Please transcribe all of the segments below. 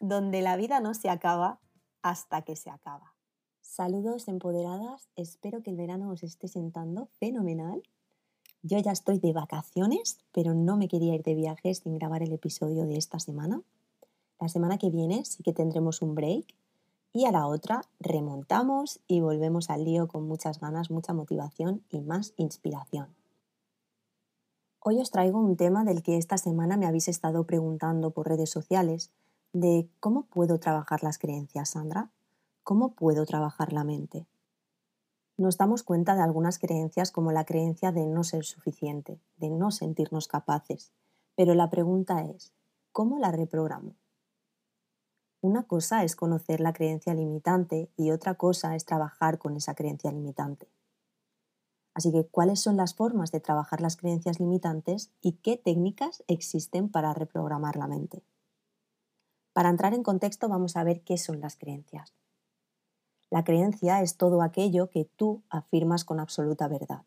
donde la vida no se acaba hasta que se acaba. Saludos empoderadas, espero que el verano os esté sentando fenomenal yo ya estoy de vacaciones, pero no me quería ir de viaje sin grabar el episodio de esta semana. La semana que viene sí que tendremos un break y a la otra remontamos y volvemos al lío con muchas ganas, mucha motivación y más inspiración. Hoy os traigo un tema del que esta semana me habéis estado preguntando por redes sociales, de cómo puedo trabajar las creencias, Sandra, cómo puedo trabajar la mente nos damos cuenta de algunas creencias como la creencia de no ser suficiente, de no sentirnos capaces. Pero la pregunta es, ¿cómo la reprogramo? Una cosa es conocer la creencia limitante y otra cosa es trabajar con esa creencia limitante. Así que, ¿cuáles son las formas de trabajar las creencias limitantes y qué técnicas existen para reprogramar la mente? Para entrar en contexto vamos a ver qué son las creencias. La creencia es todo aquello que tú afirmas con absoluta verdad,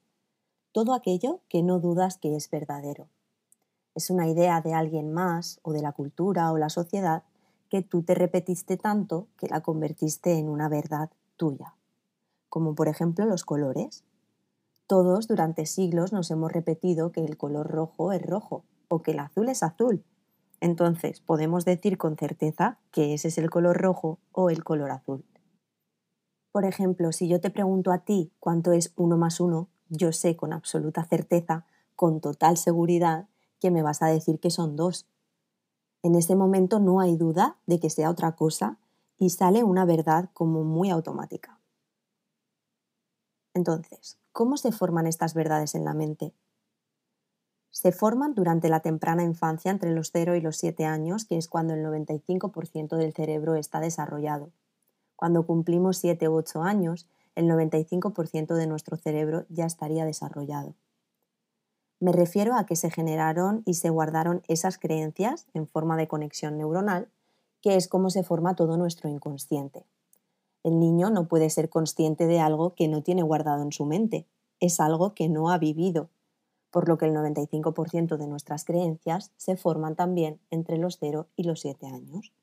todo aquello que no dudas que es verdadero. Es una idea de alguien más o de la cultura o la sociedad que tú te repetiste tanto que la convertiste en una verdad tuya, como por ejemplo los colores. Todos durante siglos nos hemos repetido que el color rojo es rojo o que el azul es azul. Entonces podemos decir con certeza que ese es el color rojo o el color azul. Por ejemplo, si yo te pregunto a ti cuánto es 1 más 1, yo sé con absoluta certeza, con total seguridad, que me vas a decir que son dos. En ese momento no hay duda de que sea otra cosa y sale una verdad como muy automática. Entonces, ¿cómo se forman estas verdades en la mente? Se forman durante la temprana infancia entre los 0 y los 7 años, que es cuando el 95% del cerebro está desarrollado. Cuando cumplimos 7 u 8 años, el 95% de nuestro cerebro ya estaría desarrollado. Me refiero a que se generaron y se guardaron esas creencias en forma de conexión neuronal, que es como se forma todo nuestro inconsciente. El niño no puede ser consciente de algo que no tiene guardado en su mente, es algo que no ha vivido, por lo que el 95% de nuestras creencias se forman también entre los 0 y los 7 años.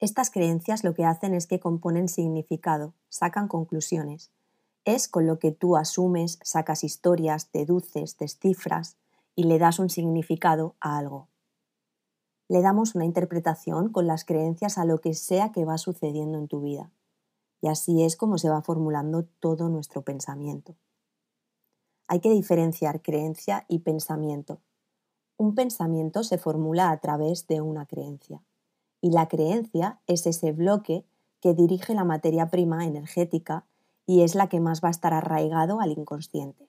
Estas creencias lo que hacen es que componen significado, sacan conclusiones. Es con lo que tú asumes, sacas historias, deduces, descifras y le das un significado a algo. Le damos una interpretación con las creencias a lo que sea que va sucediendo en tu vida. Y así es como se va formulando todo nuestro pensamiento. Hay que diferenciar creencia y pensamiento. Un pensamiento se formula a través de una creencia y la creencia es ese bloque que dirige la materia prima energética y es la que más va a estar arraigado al inconsciente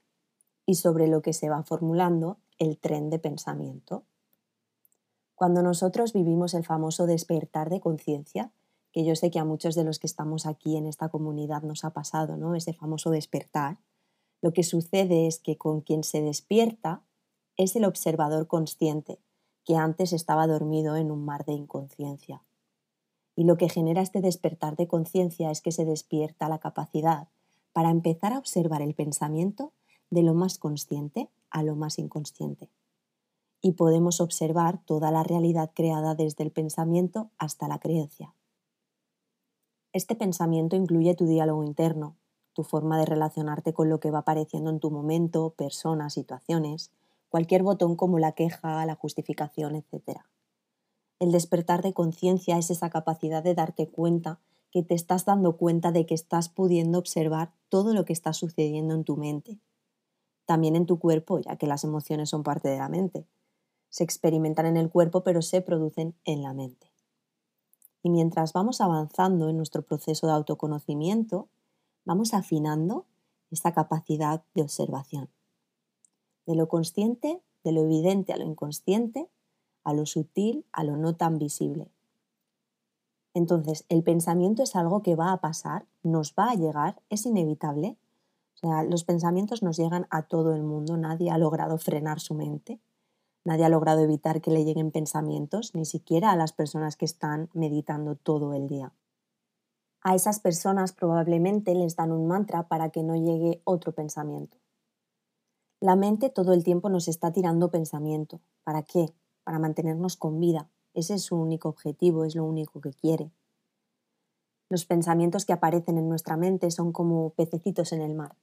y sobre lo que se va formulando el tren de pensamiento. Cuando nosotros vivimos el famoso despertar de conciencia, que yo sé que a muchos de los que estamos aquí en esta comunidad nos ha pasado, ¿no? Ese famoso despertar, lo que sucede es que con quien se despierta es el observador consciente, que antes estaba dormido en un mar de inconsciencia. Y lo que genera este despertar de conciencia es que se despierta la capacidad para empezar a observar el pensamiento de lo más consciente a lo más inconsciente. Y podemos observar toda la realidad creada desde el pensamiento hasta la creencia. Este pensamiento incluye tu diálogo interno, tu forma de relacionarte con lo que va apareciendo en tu momento, personas, situaciones, cualquier botón como la queja, la justificación, etc. El despertar de conciencia es esa capacidad de darte cuenta que te estás dando cuenta de que estás pudiendo observar todo lo que está sucediendo en tu mente. También en tu cuerpo, ya que las emociones son parte de la mente. Se experimentan en el cuerpo, pero se producen en la mente. Y mientras vamos avanzando en nuestro proceso de autoconocimiento, vamos afinando esta capacidad de observación. De lo consciente, de lo evidente a lo inconsciente, a lo sutil, a lo no tan visible. Entonces, el pensamiento es algo que va a pasar, nos va a llegar, es inevitable. O sea, los pensamientos nos llegan a todo el mundo, nadie ha logrado frenar su mente, nadie ha logrado evitar que le lleguen pensamientos, ni siquiera a las personas que están meditando todo el día. A esas personas probablemente les dan un mantra para que no llegue otro pensamiento. La mente todo el tiempo nos está tirando pensamiento. ¿Para qué? Para mantenernos con vida, ese es su único objetivo, es lo único que quiere. Los pensamientos que aparecen en nuestra mente son como pececitos en el mar.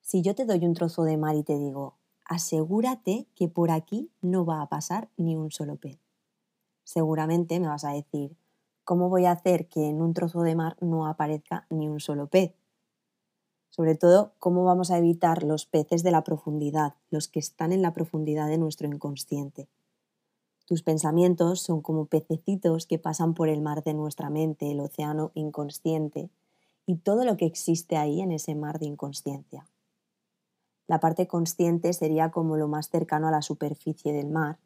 Si yo te doy un trozo de mar y te digo, asegúrate que por aquí no va a pasar ni un solo pez. Seguramente me vas a decir, ¿cómo voy a hacer que en un trozo de mar no aparezca ni un solo pez? Sobre todo, ¿cómo vamos a evitar los peces de la profundidad, los que están en la profundidad de nuestro inconsciente? Tus pensamientos son como pececitos que pasan por el mar de nuestra mente, el océano inconsciente, y todo lo que existe ahí en ese mar de inconsciencia. La parte consciente sería como lo más cercano a la superficie del mar,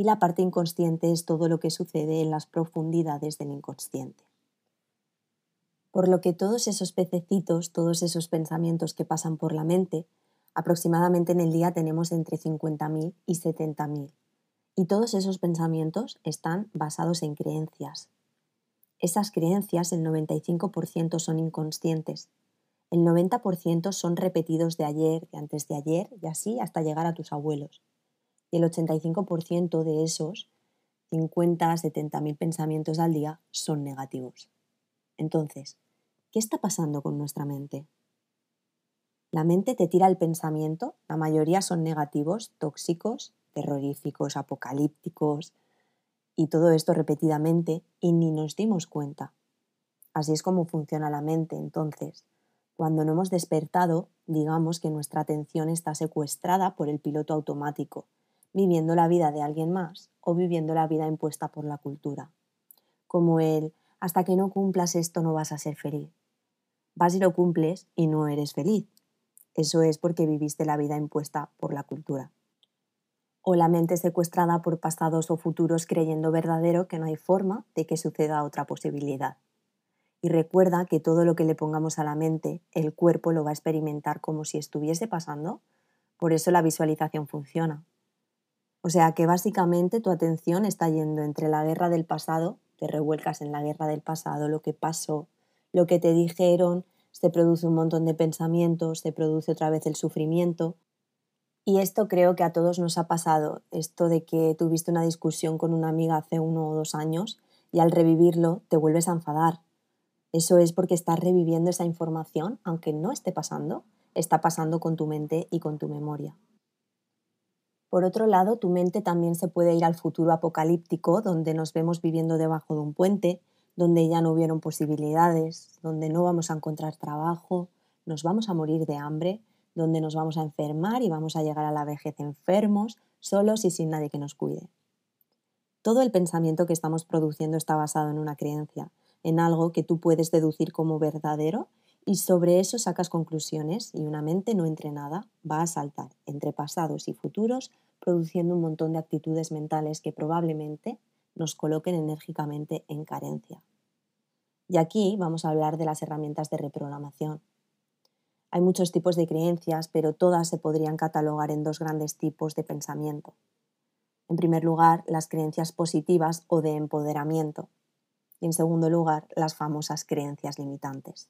y la parte inconsciente es todo lo que sucede en las profundidades del inconsciente. Por lo que todos esos pececitos, todos esos pensamientos que pasan por la mente, aproximadamente en el día tenemos entre 50.000 y 70.000 y todos esos pensamientos están basados en creencias. Esas creencias, el 95% son inconscientes. El 90% son repetidos de ayer, de antes de ayer y así hasta llegar a tus abuelos. Y el 85% de esos 50, 70 mil pensamientos al día son negativos. Entonces, ¿qué está pasando con nuestra mente? La mente te tira el pensamiento, la mayoría son negativos, tóxicos, terroríficos, apocalípticos, y todo esto repetidamente y ni nos dimos cuenta. Así es como funciona la mente entonces. Cuando no hemos despertado, digamos que nuestra atención está secuestrada por el piloto automático, viviendo la vida de alguien más o viviendo la vida impuesta por la cultura. Como el, hasta que no cumplas esto no vas a ser feliz. Vas y lo cumples y no eres feliz. Eso es porque viviste la vida impuesta por la cultura o la mente secuestrada por pasados o futuros creyendo verdadero que no hay forma de que suceda otra posibilidad. Y recuerda que todo lo que le pongamos a la mente, el cuerpo lo va a experimentar como si estuviese pasando, por eso la visualización funciona. O sea que básicamente tu atención está yendo entre la guerra del pasado, te revuelcas en la guerra del pasado, lo que pasó, lo que te dijeron, se produce un montón de pensamientos, se produce otra vez el sufrimiento, y esto creo que a todos nos ha pasado, esto de que tuviste una discusión con una amiga hace uno o dos años y al revivirlo te vuelves a enfadar. Eso es porque estás reviviendo esa información, aunque no esté pasando, está pasando con tu mente y con tu memoria. Por otro lado, tu mente también se puede ir al futuro apocalíptico, donde nos vemos viviendo debajo de un puente, donde ya no hubieron posibilidades, donde no vamos a encontrar trabajo, nos vamos a morir de hambre donde nos vamos a enfermar y vamos a llegar a la vejez enfermos, solos y sin nadie que nos cuide. Todo el pensamiento que estamos produciendo está basado en una creencia, en algo que tú puedes deducir como verdadero y sobre eso sacas conclusiones y una mente no entrenada va a saltar entre pasados y futuros produciendo un montón de actitudes mentales que probablemente nos coloquen enérgicamente en carencia. Y aquí vamos a hablar de las herramientas de reprogramación. Hay muchos tipos de creencias, pero todas se podrían catalogar en dos grandes tipos de pensamiento. En primer lugar, las creencias positivas o de empoderamiento. Y en segundo lugar, las famosas creencias limitantes.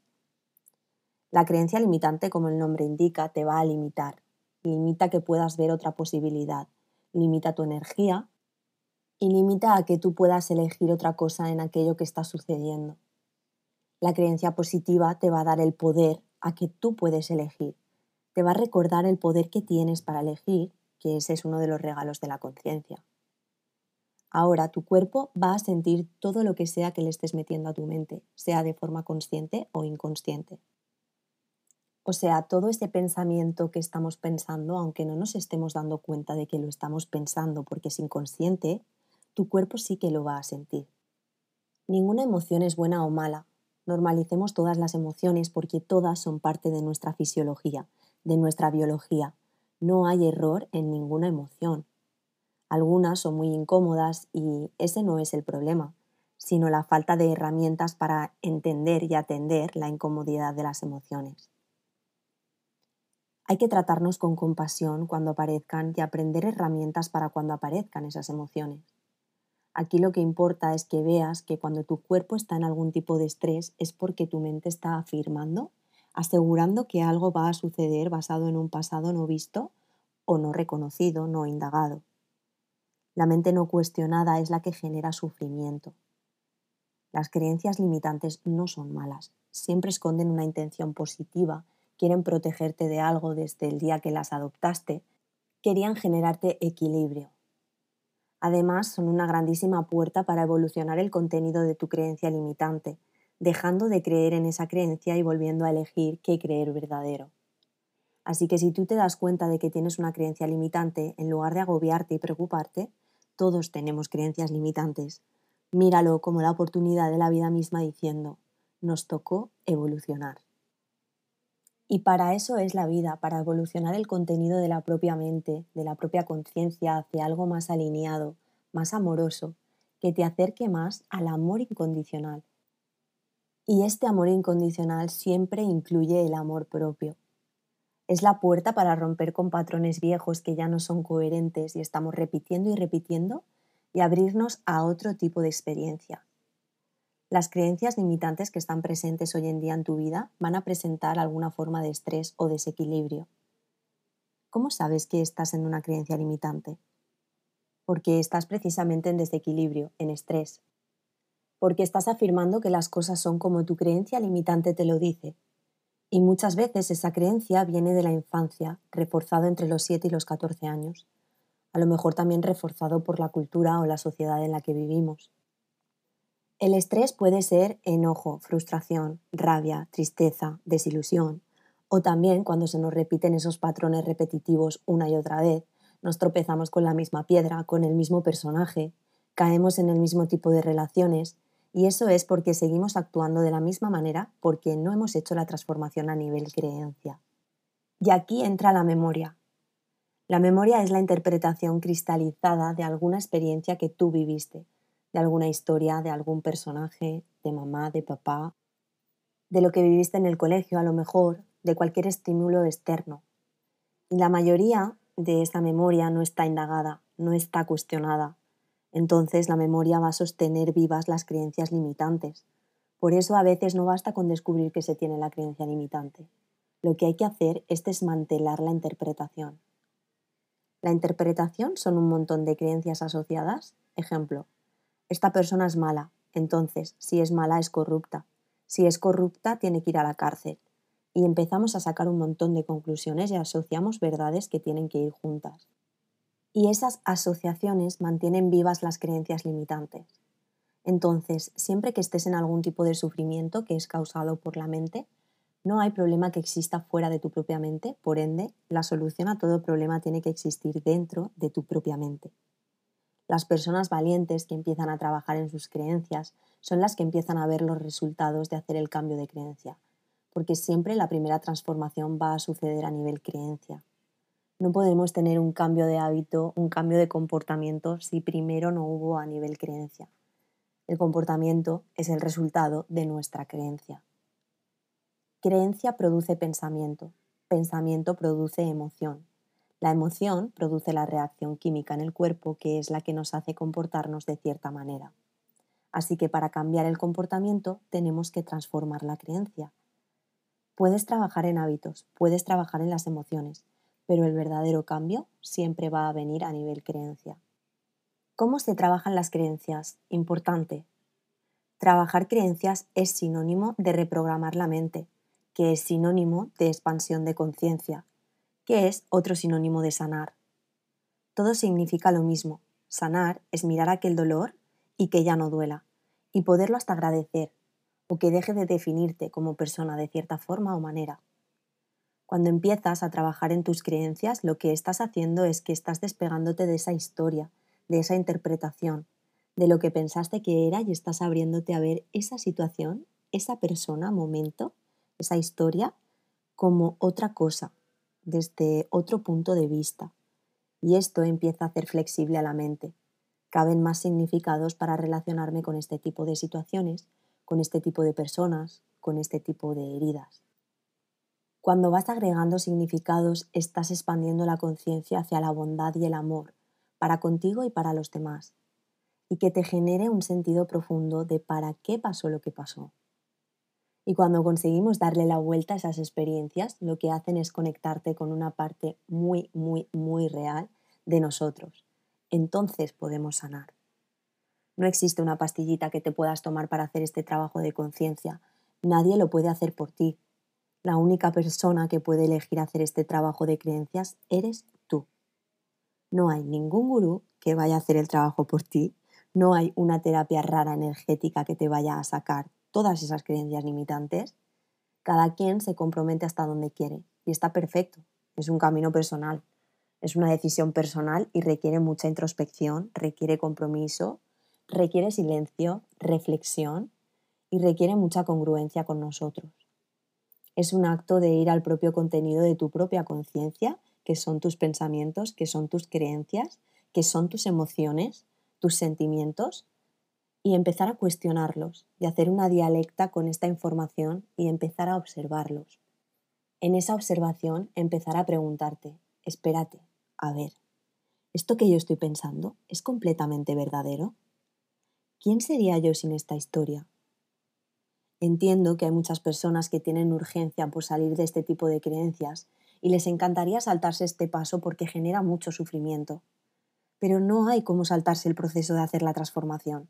La creencia limitante, como el nombre indica, te va a limitar. Limita que puedas ver otra posibilidad. Limita tu energía y limita a que tú puedas elegir otra cosa en aquello que está sucediendo. La creencia positiva te va a dar el poder a que tú puedes elegir. Te va a recordar el poder que tienes para elegir, que ese es uno de los regalos de la conciencia. Ahora tu cuerpo va a sentir todo lo que sea que le estés metiendo a tu mente, sea de forma consciente o inconsciente. O sea, todo ese pensamiento que estamos pensando, aunque no nos estemos dando cuenta de que lo estamos pensando porque es inconsciente, tu cuerpo sí que lo va a sentir. Ninguna emoción es buena o mala. Normalicemos todas las emociones porque todas son parte de nuestra fisiología, de nuestra biología. No hay error en ninguna emoción. Algunas son muy incómodas y ese no es el problema, sino la falta de herramientas para entender y atender la incomodidad de las emociones. Hay que tratarnos con compasión cuando aparezcan y aprender herramientas para cuando aparezcan esas emociones. Aquí lo que importa es que veas que cuando tu cuerpo está en algún tipo de estrés es porque tu mente está afirmando, asegurando que algo va a suceder basado en un pasado no visto o no reconocido, no indagado. La mente no cuestionada es la que genera sufrimiento. Las creencias limitantes no son malas, siempre esconden una intención positiva, quieren protegerte de algo desde el día que las adoptaste, querían generarte equilibrio. Además, son una grandísima puerta para evolucionar el contenido de tu creencia limitante, dejando de creer en esa creencia y volviendo a elegir qué creer verdadero. Así que si tú te das cuenta de que tienes una creencia limitante, en lugar de agobiarte y preocuparte, todos tenemos creencias limitantes. Míralo como la oportunidad de la vida misma diciendo, nos tocó evolucionar. Y para eso es la vida, para evolucionar el contenido de la propia mente, de la propia conciencia hacia algo más alineado, más amoroso, que te acerque más al amor incondicional. Y este amor incondicional siempre incluye el amor propio, es la puerta para romper con patrones viejos que ya no son coherentes y estamos repitiendo y repitiendo y abrirnos a otro tipo de experiencia. Las creencias limitantes que están presentes hoy en día en tu vida van a presentar alguna forma de estrés o desequilibrio. ¿Cómo sabes que estás en una creencia limitante? Porque estás precisamente en desequilibrio, en estrés. Porque estás afirmando que las cosas son como tu creencia limitante te lo dice y muchas veces esa creencia viene de la infancia, reforzado entre los 7 y los 14 años, a lo mejor también reforzado por la cultura o la sociedad en la que vivimos. El estrés puede ser enojo, frustración, rabia, tristeza, desilusión, o también cuando se nos repiten esos patrones repetitivos una y otra vez, nos tropezamos con la misma piedra, con el mismo personaje, caemos en el mismo tipo de relaciones y eso es porque seguimos actuando de la misma manera porque no hemos hecho la transformación a nivel creencia. Y aquí entra la memoria. La memoria es la interpretación cristalizada de alguna experiencia que tú viviste, de alguna historia, de algún personaje, de mamá, de papá, de lo que viviste en el colegio a lo mejor, de cualquier estímulo externo. Y la mayoría de esa memoria no está indagada, no está cuestionada, entonces la memoria va a sostener vivas las creencias limitantes. Por eso a veces no basta con descubrir que se tiene la creencia limitante. Lo que hay que hacer es desmantelar la interpretación. La interpretación son un montón de creencias asociadas. Ejemplo, esta persona es mala, entonces si es mala es corrupta. Si es corrupta tiene que ir a la cárcel. Y empezamos a sacar un montón de conclusiones y asociamos verdades que tienen que ir juntas y esas asociaciones mantienen vivas las creencias limitantes. Entonces, siempre que estés en algún tipo de sufrimiento que es causado por la mente, no hay problema que exista fuera de tu propia mente, por ende, la solución a todo problema tiene que existir dentro de tu propia mente. Las personas valientes que empiezan a trabajar en sus creencias son las que empiezan a ver los resultados de hacer el cambio de creencia, porque siempre la primera transformación va a suceder a nivel creencia. No podemos tener un cambio de hábito, un cambio de comportamiento si primero no hubo a nivel creencia. El comportamiento es el resultado de nuestra creencia. Creencia produce pensamiento, pensamiento produce emoción. La emoción produce la reacción química en el cuerpo que es la que nos hace comportarnos de cierta manera. Así que para cambiar el comportamiento tenemos que transformar la creencia. Puedes trabajar en hábitos, puedes trabajar en las emociones, pero el verdadero cambio siempre va a venir a nivel creencia. ¿Cómo se trabajan las creencias? Importante. Trabajar creencias es sinónimo de reprogramar la mente, que es sinónimo de expansión de conciencia, que es otro sinónimo de sanar. Todo significa lo mismo, sanar es mirar aquel dolor y que ya no duela, y poderlo hasta agradecer, o que deje de definirte como persona de cierta forma o manera. Cuando empiezas a trabajar en tus creencias, lo que estás haciendo es que estás despegándote de esa historia, de esa interpretación, de lo que pensaste que era y estás abriéndote a ver esa situación, esa persona, momento, esa historia, como otra cosa, desde otro punto de vista. Y esto empieza a hacer flexible a la mente. Caben más significados para relacionarme con este tipo de situaciones con este tipo de personas, con este tipo de heridas. Cuando vas agregando significados, estás expandiendo la conciencia hacia la bondad y el amor, para contigo y para los demás, y que te genere un sentido profundo de para qué pasó lo que pasó. Y cuando conseguimos darle la vuelta a esas experiencias, lo que hacen es conectarte con una parte muy, muy, muy real de nosotros. Entonces podemos sanar. No existe una pastillita que te puedas tomar para hacer este trabajo de conciencia. Nadie lo puede hacer por ti. La única persona que puede elegir hacer este trabajo de creencias eres tú. No hay ningún gurú que vaya a hacer el trabajo por ti. No hay una terapia rara energética que te vaya a sacar todas esas creencias limitantes. Cada quien se compromete hasta donde quiere y está perfecto. Es un camino personal. Es una decisión personal y requiere mucha introspección, requiere compromiso, requiere silencio, reflexión y requiere mucha congruencia con nosotros. Es un acto de ir al propio contenido de tu propia conciencia, que son tus pensamientos, que son tus creencias, que son tus emociones, tus sentimientos, y empezar a cuestionarlos y hacer una dialecta con esta información y empezar a observarlos. En esa observación empezar a preguntarte, espérate, a ver, ¿esto que yo estoy pensando es completamente verdadero? ¿quién sería yo sin esta historia? Entiendo que hay muchas personas que tienen urgencia por salir de este tipo de creencias y les encantaría saltarse este paso porque genera mucho sufrimiento. Pero no hay cómo saltarse el proceso de hacer la transformación.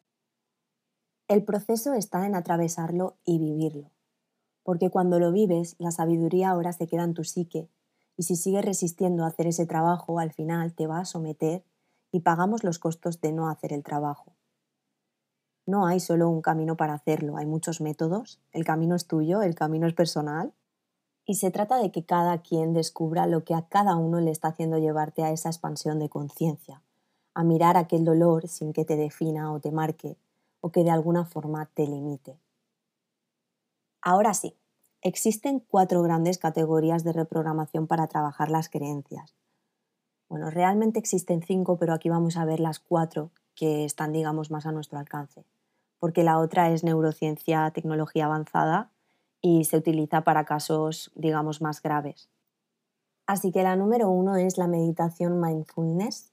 El proceso está en atravesarlo y vivirlo. Porque cuando lo vives, la sabiduría ahora se queda en tu psique y si sigues resistiendo a hacer ese trabajo, al final te va a someter y pagamos los costos de no hacer el trabajo. No hay solo un camino para hacerlo, hay muchos métodos, el camino es tuyo, el camino es personal y se trata de que cada quien descubra lo que a cada uno le está haciendo llevarte a esa expansión de conciencia, a mirar aquel dolor sin que te defina o te marque o que de alguna forma te limite. Ahora sí, existen cuatro grandes categorías de reprogramación para trabajar las creencias. Bueno, realmente existen cinco, pero aquí vamos a ver las cuatro que están, digamos, más a nuestro alcance porque la otra es neurociencia, tecnología avanzada y se utiliza para casos, digamos, más graves. Así que la número uno es la meditación mindfulness.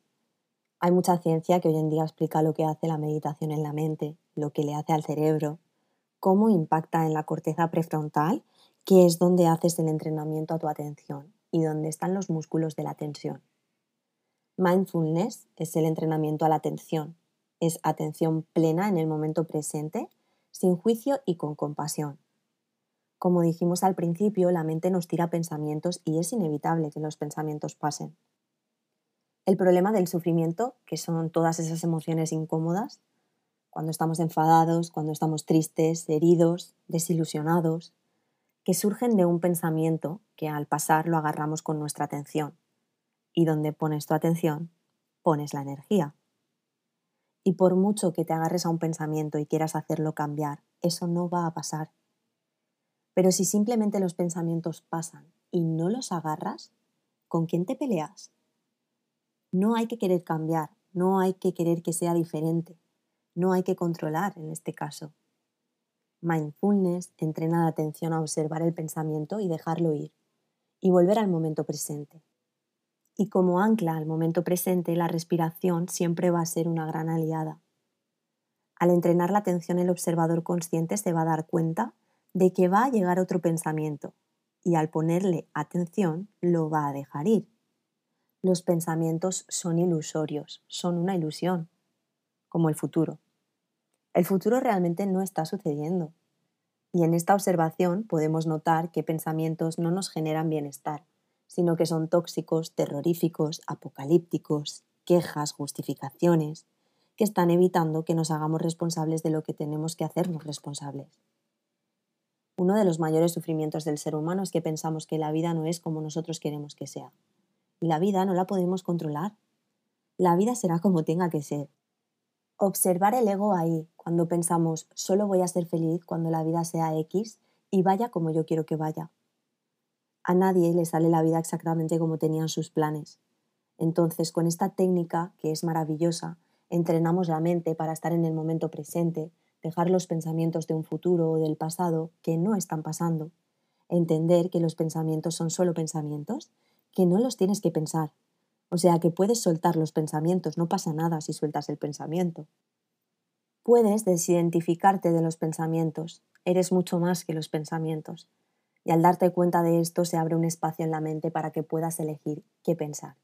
Hay mucha ciencia que hoy en día explica lo que hace la meditación en la mente, lo que le hace al cerebro, cómo impacta en la corteza prefrontal, que es donde haces el entrenamiento a tu atención y donde están los músculos de la atención. Mindfulness es el entrenamiento a la atención, es atención plena en el momento presente, sin juicio y con compasión. Como dijimos al principio, la mente nos tira pensamientos y es inevitable que los pensamientos pasen. El problema del sufrimiento, que son todas esas emociones incómodas, cuando estamos enfadados, cuando estamos tristes, heridos, desilusionados, que surgen de un pensamiento que al pasar lo agarramos con nuestra atención. Y donde pones tu atención, pones la energía. Y por mucho que te agarres a un pensamiento y quieras hacerlo cambiar, eso no va a pasar. Pero si simplemente los pensamientos pasan y no los agarras, ¿con quién te peleas? No hay que querer cambiar, no hay que querer que sea diferente, no hay que controlar en este caso. Mindfulness entrena la atención a observar el pensamiento y dejarlo ir, y volver al momento presente. Y como ancla al momento presente, la respiración siempre va a ser una gran aliada. Al entrenar la atención el observador consciente se va a dar cuenta de que va a llegar otro pensamiento y al ponerle atención lo va a dejar ir. Los pensamientos son ilusorios, son una ilusión, como el futuro. El futuro realmente no está sucediendo. Y en esta observación podemos notar que pensamientos no nos generan bienestar, sino que son tóxicos, terroríficos, apocalípticos, quejas, justificaciones, que están evitando que nos hagamos responsables de lo que tenemos que hacernos responsables. Uno de los mayores sufrimientos del ser humano es que pensamos que la vida no es como nosotros queremos que sea. Y la vida no la podemos controlar. La vida será como tenga que ser. Observar el ego ahí, cuando pensamos solo voy a ser feliz cuando la vida sea X y vaya como yo quiero que vaya. A nadie le sale la vida exactamente como tenían sus planes. Entonces, con esta técnica, que es maravillosa, entrenamos la mente para estar en el momento presente, dejar los pensamientos de un futuro o del pasado que no están pasando, entender que los pensamientos son solo pensamientos, que no los tienes que pensar. O sea, que puedes soltar los pensamientos, no pasa nada si sueltas el pensamiento. Puedes desidentificarte de los pensamientos, eres mucho más que los pensamientos, y al darte cuenta de esto se abre un espacio en la mente para que puedas elegir qué pensar.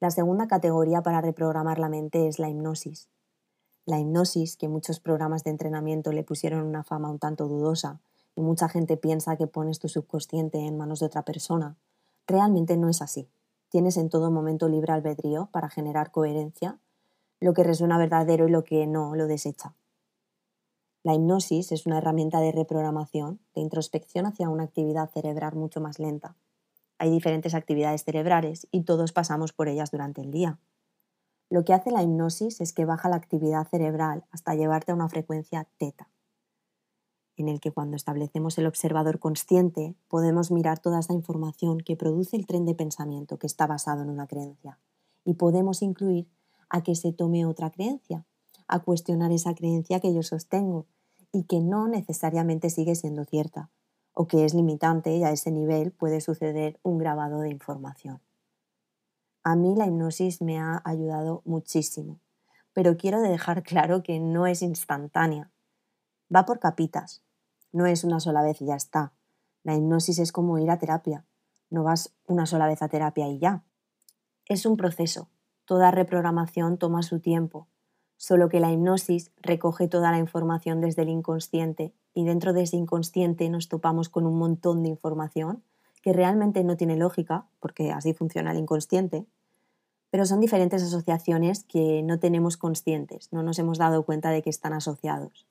La segunda categoría para reprogramar la mente es la hipnosis. La hipnosis, que muchos programas de entrenamiento le pusieron una fama un tanto dudosa, y mucha gente piensa que pones tu subconsciente en manos de otra persona, realmente no es así. Tienes en todo momento libre albedrío para generar coherencia, lo que resuena verdadero y lo que no lo desecha. La hipnosis es una herramienta de reprogramación, de introspección hacia una actividad cerebral mucho más lenta, hay diferentes actividades cerebrales y todos pasamos por ellas durante el día. Lo que hace la hipnosis es que baja la actividad cerebral hasta llevarte a una frecuencia teta, en el que cuando establecemos el observador consciente podemos mirar toda esa información que produce el tren de pensamiento que está basado en una creencia y podemos incluir a que se tome otra creencia, a cuestionar esa creencia que yo sostengo y que no necesariamente sigue siendo cierta, o que es limitante y a ese nivel puede suceder un grabado de información. A mí la hipnosis me ha ayudado muchísimo, pero quiero dejar claro que no es instantánea. Va por capitas. No es una sola vez y ya está. La hipnosis es como ir a terapia. No vas una sola vez a terapia y ya. Es un proceso. Toda reprogramación toma su tiempo, solo que la hipnosis recoge toda la información desde el inconsciente y dentro de ese inconsciente nos topamos con un montón de información que realmente no tiene lógica, porque así funciona el inconsciente, pero son diferentes asociaciones que no tenemos conscientes, no nos hemos dado cuenta de que están asociados.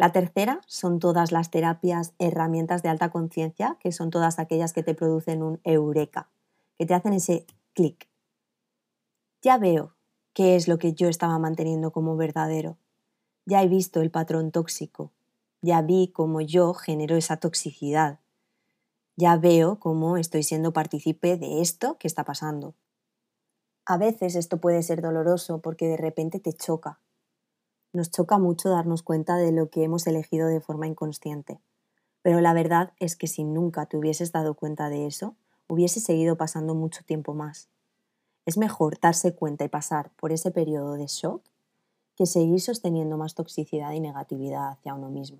La tercera son todas las terapias, herramientas de alta conciencia, que son todas aquellas que te producen un eureka, que te hacen ese clic. Ya veo qué es lo que yo estaba manteniendo como verdadero, ya he visto el patrón tóxico, ya vi cómo yo genero esa toxicidad, ya veo cómo estoy siendo partícipe de esto que está pasando. A veces esto puede ser doloroso porque de repente te choca. Nos choca mucho darnos cuenta de lo que hemos elegido de forma inconsciente. Pero la verdad es que si nunca te hubieses dado cuenta de eso, hubiese seguido pasando mucho tiempo más. Es mejor darse cuenta y pasar por ese periodo de shock que seguir sosteniendo más toxicidad y negatividad hacia uno mismo.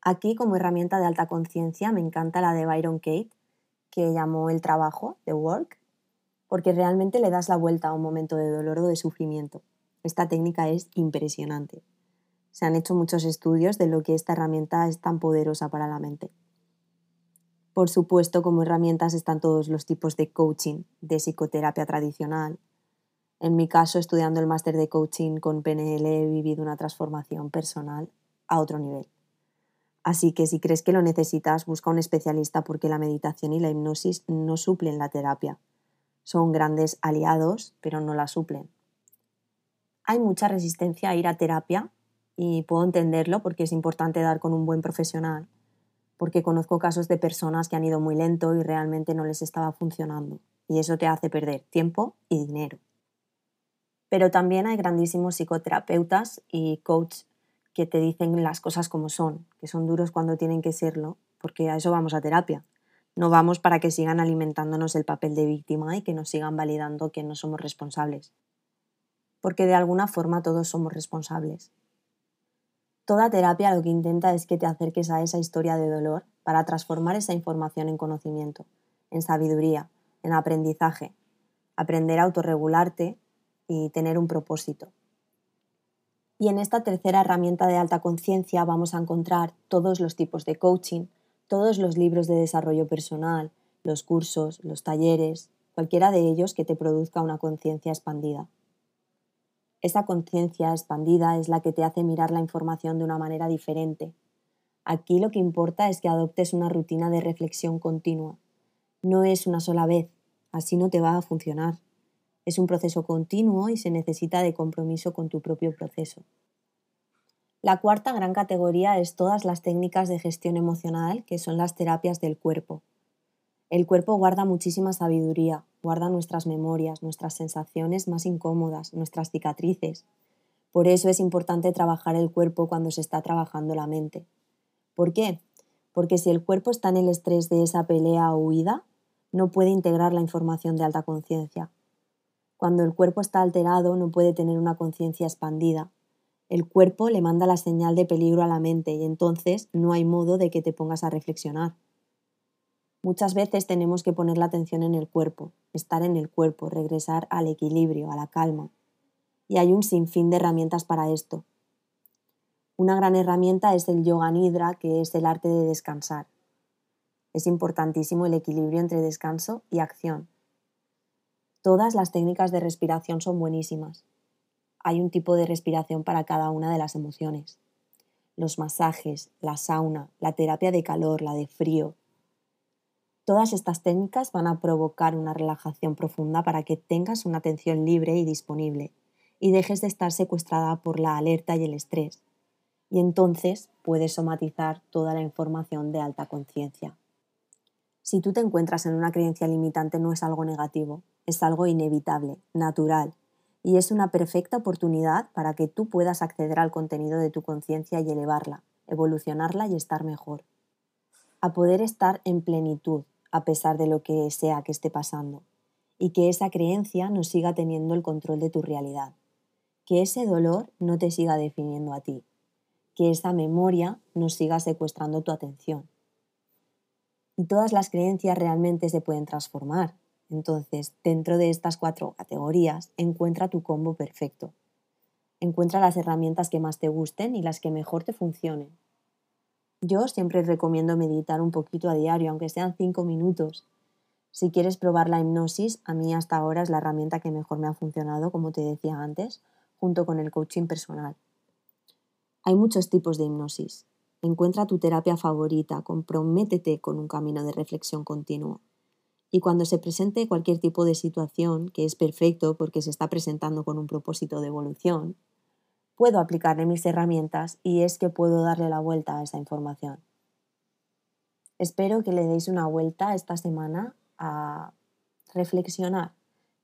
Aquí, como herramienta de alta conciencia, me encanta la de Byron Kate, que llamó el trabajo, the work, porque realmente le das la vuelta a un momento de dolor o de sufrimiento. Esta técnica es impresionante. Se han hecho muchos estudios de lo que esta herramienta es tan poderosa para la mente. Por supuesto, como herramientas están todos los tipos de coaching, de psicoterapia tradicional, en mi caso, estudiando el máster de coaching con PNL, he vivido una transformación personal a otro nivel. Así que si crees que lo necesitas, busca un especialista porque la meditación y la hipnosis no suplen la terapia. Son grandes aliados, pero no la suplen. Hay mucha resistencia a ir a terapia y puedo entenderlo porque es importante dar con un buen profesional, porque conozco casos de personas que han ido muy lento y realmente no les estaba funcionando, y eso te hace perder tiempo y dinero. Pero también hay grandísimos psicoterapeutas y coaches que te dicen las cosas como son, que son duros cuando tienen que serlo, porque a eso vamos a terapia. No vamos para que sigan alimentándonos el papel de víctima y que nos sigan validando que no somos responsables. Porque de alguna forma todos somos responsables. Toda terapia lo que intenta es que te acerques a esa historia de dolor para transformar esa información en conocimiento, en sabiduría, en aprendizaje, aprender a autorregularte y tener un propósito. Y en esta tercera herramienta de alta conciencia vamos a encontrar todos los tipos de coaching, todos los libros de desarrollo personal, los cursos, los talleres, cualquiera de ellos que te produzca una conciencia expandida. Esa conciencia expandida es la que te hace mirar la información de una manera diferente. Aquí lo que importa es que adoptes una rutina de reflexión continua. No es una sola vez, así no te va a funcionar. Es un proceso continuo y se necesita de compromiso con tu propio proceso. La cuarta gran categoría es todas las técnicas de gestión emocional, que son las terapias del cuerpo. El cuerpo guarda muchísima sabiduría, guarda nuestras memorias, nuestras sensaciones más incómodas, nuestras cicatrices. Por eso es importante trabajar el cuerpo cuando se está trabajando la mente. ¿Por qué? Porque si el cuerpo está en el estrés de esa pelea o huida, no puede integrar la información de alta conciencia. Cuando el cuerpo está alterado, no puede tener una conciencia expandida. El cuerpo le manda la señal de peligro a la mente y entonces no hay modo de que te pongas a reflexionar. Muchas veces tenemos que poner la atención en el cuerpo, estar en el cuerpo, regresar al equilibrio, a la calma. Y hay un sinfín de herramientas para esto. Una gran herramienta es el yoga nidra, que es el arte de descansar. Es importantísimo el equilibrio entre descanso y acción. Todas las técnicas de respiración son buenísimas. Hay un tipo de respiración para cada una de las emociones. Los masajes, la sauna, la terapia de calor, la de frío, Todas estas técnicas van a provocar una relajación profunda para que tengas una atención libre y disponible y dejes de estar secuestrada por la alerta y el estrés. Y entonces puedes somatizar toda la información de alta conciencia. Si tú te encuentras en una creencia limitante no es algo negativo, es algo inevitable, natural, y es una perfecta oportunidad para que tú puedas acceder al contenido de tu conciencia y elevarla, evolucionarla y estar mejor. A poder estar en plenitud, a pesar de lo que sea que esté pasando, y que esa creencia no siga teniendo el control de tu realidad, que ese dolor no te siga definiendo a ti, que esa memoria no siga secuestrando tu atención. Y todas las creencias realmente se pueden transformar. Entonces, dentro de estas cuatro categorías, encuentra tu combo perfecto. Encuentra las herramientas que más te gusten y las que mejor te funcionen yo siempre recomiendo meditar un poquito a diario, aunque sean cinco minutos. Si quieres probar la hipnosis, a mí hasta ahora es la herramienta que mejor me ha funcionado, como te decía antes, junto con el coaching personal. Hay muchos tipos de hipnosis. Encuentra tu terapia favorita, comprométete con un camino de reflexión continuo. Y cuando se presente cualquier tipo de situación, que es perfecto porque se está presentando con un propósito de evolución, puedo aplicarle mis herramientas y es que puedo darle la vuelta a esa información. Espero que le deis una vuelta esta semana a reflexionar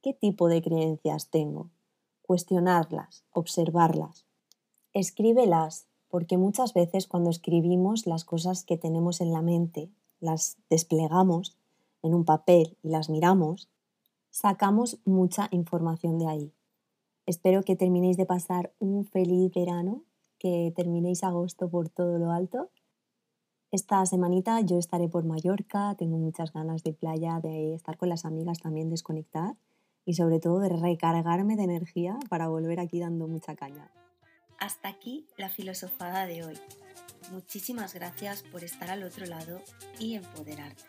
qué tipo de creencias tengo, cuestionarlas, observarlas. Escríbelas, porque muchas veces cuando escribimos las cosas que tenemos en la mente, las desplegamos en un papel y las miramos, sacamos mucha información de ahí. Espero que terminéis de pasar un feliz verano, que terminéis agosto por todo lo alto. Esta semanita yo estaré por Mallorca, tengo muchas ganas de playa, de estar con las amigas también, desconectar y sobre todo de recargarme de energía para volver aquí dando mucha caña. Hasta aquí la filosofada de hoy. Muchísimas gracias por estar al otro lado y empoderarte.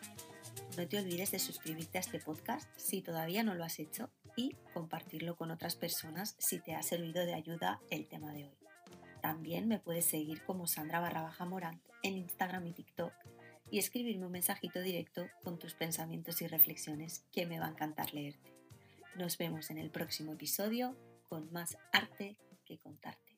No te olvides de suscribirte a este podcast si todavía no lo has hecho y compartirlo con otras personas si te ha servido de ayuda el tema de hoy. También me puedes seguir como Sandra barra baja Morant en Instagram y TikTok y escribirme un mensajito directo con tus pensamientos y reflexiones que me va a encantar leerte. Nos vemos en el próximo episodio con más arte que contarte.